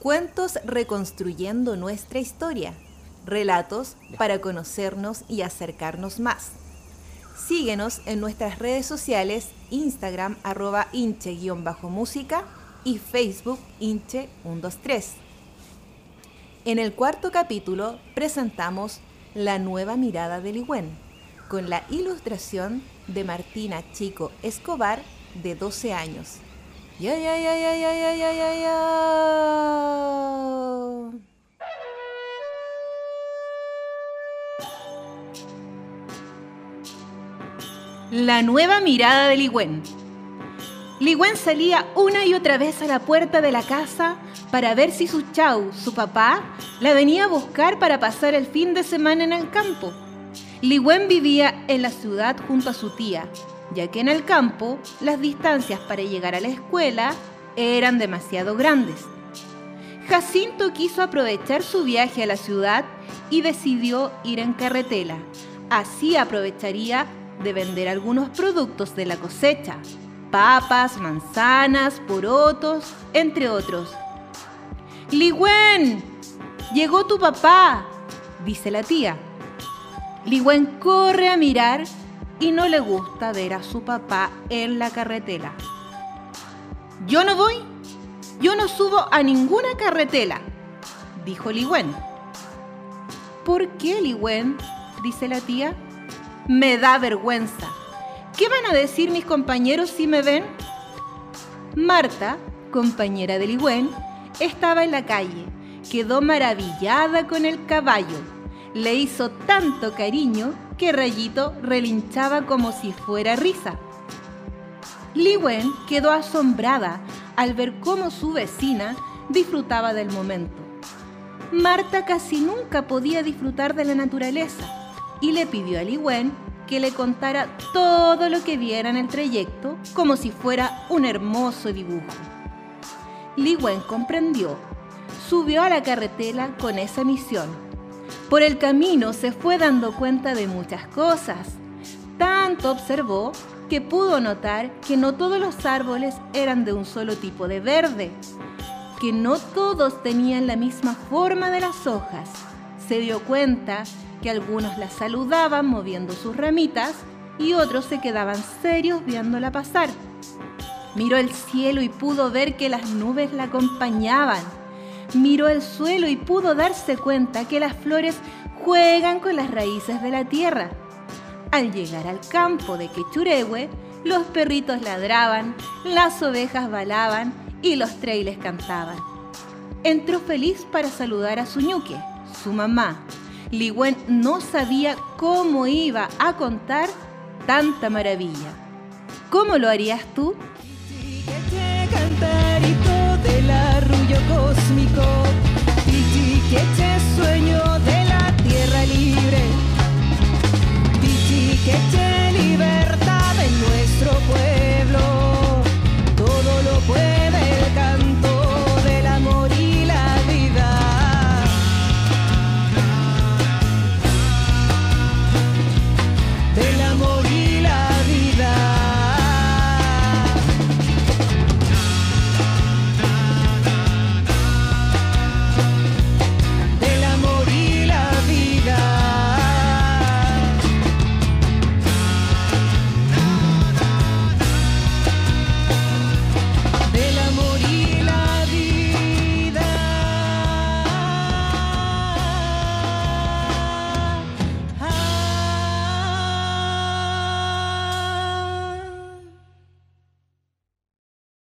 Cuentos reconstruyendo nuestra historia. Relatos para conocernos y acercarnos más. Síguenos en nuestras redes sociales, Instagram arroba hinche-música y Facebook hinche123. En el cuarto capítulo presentamos La nueva mirada de Ligüen, con la ilustración de Martina Chico Escobar, de 12 años. Ya, ya, ya, ya, ya, ya, ya, ya, La nueva mirada de Ligüen. Ligüen salía una y otra vez a la puerta de la casa para ver si su chau, su papá, la venía a buscar para pasar el fin de semana en el campo. Ligüen vivía en la ciudad junto a su tía, ya que en el campo las distancias para llegar a la escuela eran demasiado grandes. Jacinto quiso aprovechar su viaje a la ciudad y decidió ir en carretela. Así aprovecharía de vender algunos productos de la cosecha, papas, manzanas, porotos, entre otros. Ligüen, llegó tu papá, dice la tía. Ligüen corre a mirar y no le gusta ver a su papá en la carretera. Yo no voy, yo no subo a ninguna carretera, dijo Ligüen. ¿Por qué, Ligüen? dice la tía. Me da vergüenza. ¿Qué van a decir mis compañeros si me ven? Marta, compañera de Ligüen, estaba en la calle. Quedó maravillada con el caballo. Le hizo tanto cariño que Rayito relinchaba como si fuera risa. Li Wen quedó asombrada al ver cómo su vecina disfrutaba del momento. Marta casi nunca podía disfrutar de la naturaleza y le pidió a Li Wen que le contara todo lo que viera en el trayecto como si fuera un hermoso dibujo. Li Wen comprendió, subió a la carretera con esa misión por el camino se fue dando cuenta de muchas cosas. Tanto observó que pudo notar que no todos los árboles eran de un solo tipo de verde, que no todos tenían la misma forma de las hojas. Se dio cuenta que algunos la saludaban moviendo sus ramitas y otros se quedaban serios viéndola pasar. Miró el cielo y pudo ver que las nubes la acompañaban miró el suelo y pudo darse cuenta que las flores juegan con las raíces de la tierra. Al llegar al campo de Quechurehue, los perritos ladraban, las ovejas balaban y los trailes cantaban. Entró feliz para saludar a su ñuque, su mamá. Ligüen no sabía cómo iba a contar tanta maravilla. ¿Cómo lo harías tú? cósmico